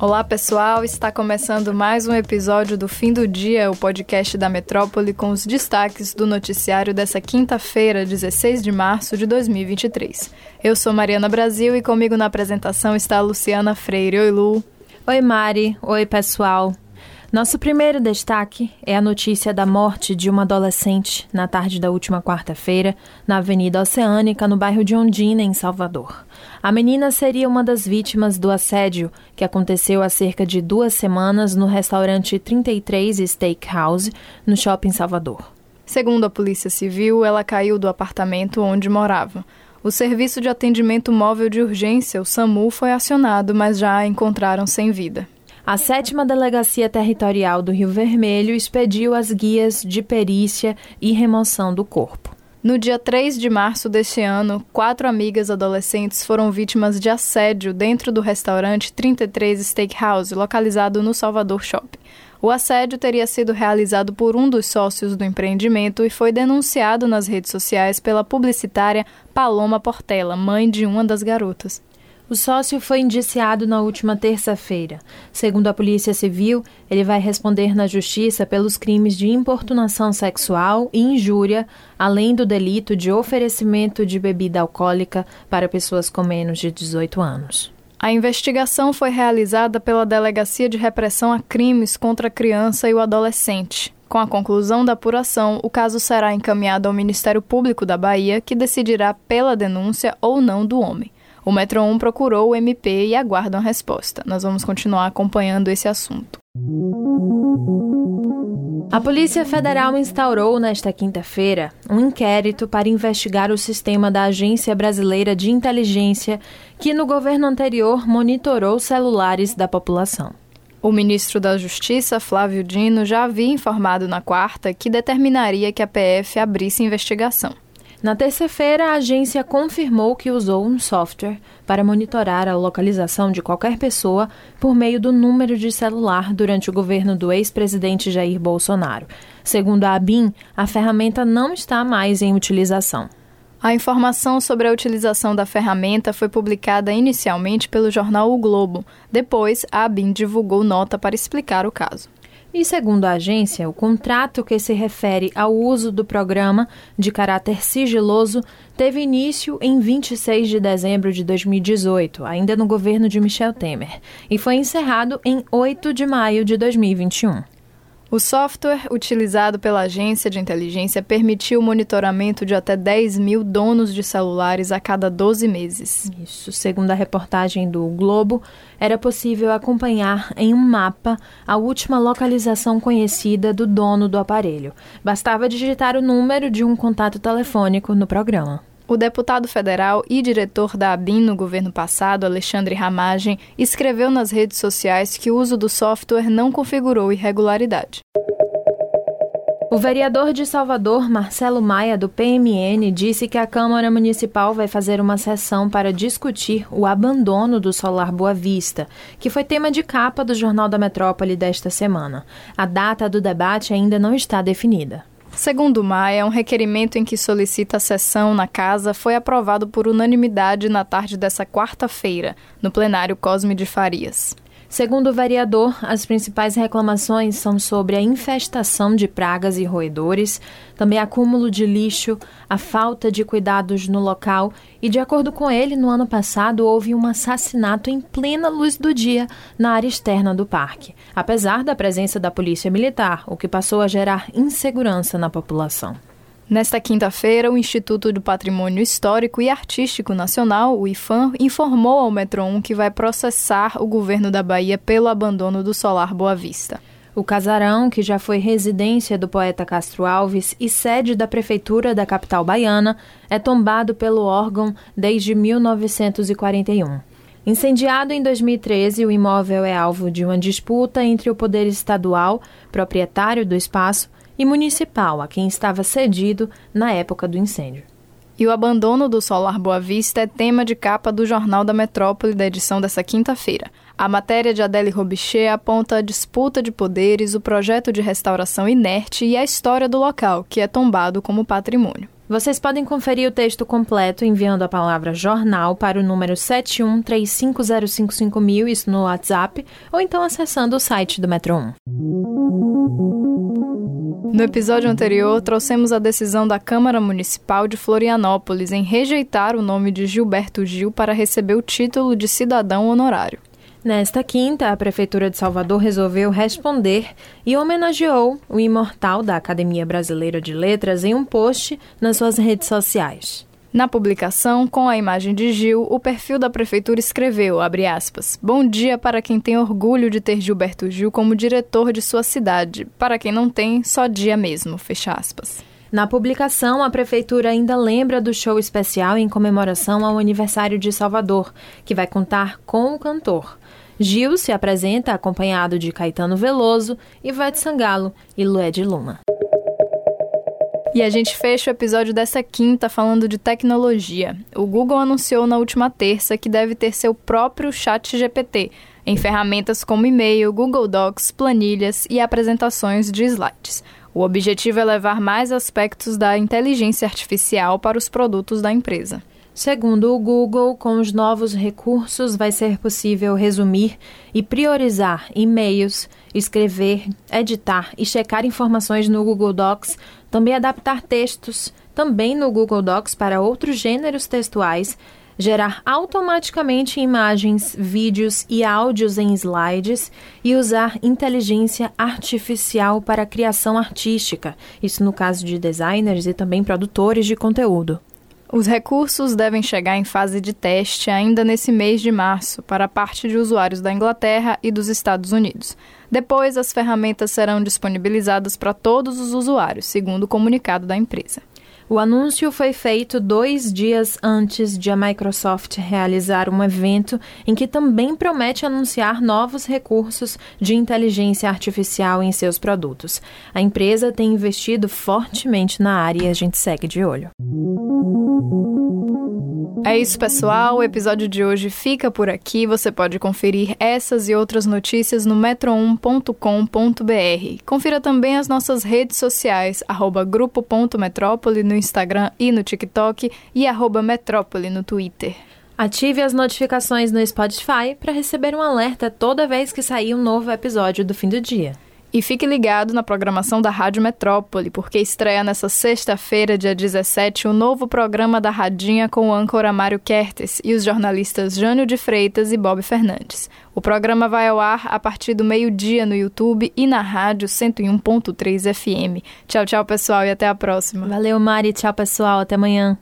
Olá, pessoal. Está começando mais um episódio do Fim do Dia, o podcast da Metrópole, com os destaques do noticiário dessa quinta-feira, 16 de março de 2023. Eu sou Mariana Brasil e comigo na apresentação está a Luciana Freire. Oi, Lu. Oi, Mari. Oi, pessoal. Nosso primeiro destaque é a notícia da morte de uma adolescente na tarde da última quarta-feira, na Avenida Oceânica, no bairro de Ondina, em Salvador. A menina seria uma das vítimas do assédio que aconteceu há cerca de duas semanas no restaurante 33 Steakhouse, no shopping Salvador. Segundo a Polícia Civil, ela caiu do apartamento onde morava. O Serviço de Atendimento Móvel de Urgência, o SAMU, foi acionado, mas já a encontraram sem vida. A sétima Delegacia Territorial do Rio Vermelho expediu as guias de perícia e remoção do corpo. No dia 3 de março deste ano, quatro amigas adolescentes foram vítimas de assédio dentro do restaurante 33 Steakhouse, localizado no Salvador Shopping. O assédio teria sido realizado por um dos sócios do empreendimento e foi denunciado nas redes sociais pela publicitária Paloma Portela, mãe de uma das garotas. O sócio foi indiciado na última terça-feira. Segundo a Polícia Civil, ele vai responder na Justiça pelos crimes de importunação sexual e injúria, além do delito de oferecimento de bebida alcoólica para pessoas com menos de 18 anos. A investigação foi realizada pela Delegacia de Repressão a Crimes contra a Criança e o Adolescente. Com a conclusão da apuração, o caso será encaminhado ao Ministério Público da Bahia, que decidirá pela denúncia ou não do homem. O Metro 1 procurou o MP e aguarda uma resposta. Nós vamos continuar acompanhando esse assunto. A Polícia Federal instaurou nesta quinta-feira um inquérito para investigar o sistema da Agência Brasileira de Inteligência, que no governo anterior monitorou celulares da população. O ministro da Justiça, Flávio Dino, já havia informado na quarta que determinaria que a PF abrisse investigação. Na terça-feira, a agência confirmou que usou um software para monitorar a localização de qualquer pessoa por meio do número de celular durante o governo do ex-presidente Jair Bolsonaro. Segundo a ABIN, a ferramenta não está mais em utilização. A informação sobre a utilização da ferramenta foi publicada inicialmente pelo jornal O Globo. Depois, a ABIN divulgou nota para explicar o caso. E segundo a agência, o contrato que se refere ao uso do programa de caráter sigiloso teve início em 26 de dezembro de 2018, ainda no governo de Michel Temer, e foi encerrado em 8 de maio de 2021. O software utilizado pela agência de inteligência permitiu o monitoramento de até 10 mil donos de celulares a cada 12 meses. Isso, segundo a reportagem do Globo, era possível acompanhar em um mapa a última localização conhecida do dono do aparelho. Bastava digitar o número de um contato telefônico no programa. O deputado federal e diretor da ABIN no governo passado, Alexandre Ramagem, escreveu nas redes sociais que o uso do software não configurou irregularidade. O vereador de Salvador, Marcelo Maia, do PMN, disse que a Câmara Municipal vai fazer uma sessão para discutir o abandono do Solar Boa Vista, que foi tema de capa do Jornal da Metrópole desta semana. A data do debate ainda não está definida. Segundo Maia, um requerimento em que solicita a sessão na casa foi aprovado por unanimidade na tarde dessa quarta-feira, no plenário Cosme de Farias. Segundo o vereador, as principais reclamações são sobre a infestação de pragas e roedores, também acúmulo de lixo, a falta de cuidados no local e, de acordo com ele, no ano passado houve um assassinato em plena luz do dia na área externa do parque, apesar da presença da polícia militar, o que passou a gerar insegurança na população. Nesta quinta-feira, o Instituto do Patrimônio Histórico e Artístico Nacional, o IFAM, informou ao Metro 1 que vai processar o governo da Bahia pelo abandono do Solar Boa Vista. O casarão, que já foi residência do poeta Castro Alves e sede da prefeitura da capital baiana, é tombado pelo órgão desde 1941. Incendiado em 2013, o imóvel é alvo de uma disputa entre o poder estadual, proprietário do espaço, e municipal, a quem estava cedido na época do incêndio. E o abandono do Solar Boa Vista é tema de capa do Jornal da Metrópole da edição dessa quinta-feira. A matéria de Adele Robicher aponta a disputa de poderes, o projeto de restauração inerte e a história do local, que é tombado como patrimônio. Vocês podem conferir o texto completo enviando a palavra jornal para o número 7135055 isso no WhatsApp, ou então acessando o site do Metro 1. No episódio anterior, trouxemos a decisão da Câmara Municipal de Florianópolis em rejeitar o nome de Gilberto Gil para receber o título de cidadão honorário. Nesta quinta, a Prefeitura de Salvador resolveu responder e homenageou o imortal da Academia Brasileira de Letras em um post nas suas redes sociais. Na publicação, com a imagem de Gil, o perfil da prefeitura escreveu, aspas, Bom dia para quem tem orgulho de ter Gilberto Gil como diretor de sua cidade. Para quem não tem, só dia mesmo, fecha aspas. Na publicação, a Prefeitura ainda lembra do show especial em comemoração ao aniversário de Salvador, que vai contar com o cantor. Gil se apresenta acompanhado de Caetano Veloso, Ivete Sangalo e Lued Luna. E a gente fecha o episódio dessa quinta falando de tecnologia. O Google anunciou na última terça que deve ter seu próprio chat GPT, em ferramentas como e-mail, Google Docs, planilhas e apresentações de slides. O objetivo é levar mais aspectos da inteligência artificial para os produtos da empresa. Segundo o Google, com os novos recursos vai ser possível resumir e priorizar e-mails, escrever, editar e checar informações no Google Docs, também adaptar textos, também no Google Docs para outros gêneros textuais, gerar automaticamente imagens, vídeos e áudios em slides e usar inteligência artificial para criação artística, isso no caso de designers e também produtores de conteúdo. Os recursos devem chegar em fase de teste ainda nesse mês de março para parte de usuários da Inglaterra e dos Estados Unidos. Depois, as ferramentas serão disponibilizadas para todos os usuários, segundo o comunicado da empresa. O anúncio foi feito dois dias antes de a Microsoft realizar um evento em que também promete anunciar novos recursos de inteligência artificial em seus produtos. A empresa tem investido fortemente na área e a gente segue de olho. É isso, pessoal. O episódio de hoje fica por aqui. Você pode conferir essas e outras notícias no metro1.com.br. Confira também as nossas redes sociais, grupo.metrópole no Instagram e no TikTok e arroba Metrópole no Twitter. Ative as notificações no Spotify para receber um alerta toda vez que sair um novo episódio do fim do dia. E fique ligado na programação da Rádio Metrópole, porque estreia nessa sexta-feira, dia 17, o novo programa da Radinha com o âncora Mário Kertes e os jornalistas Jânio de Freitas e Bob Fernandes. O programa vai ao ar a partir do meio-dia no YouTube e na rádio 101.3 FM. Tchau, tchau, pessoal, e até a próxima. Valeu, Mari. Tchau, pessoal. Até amanhã.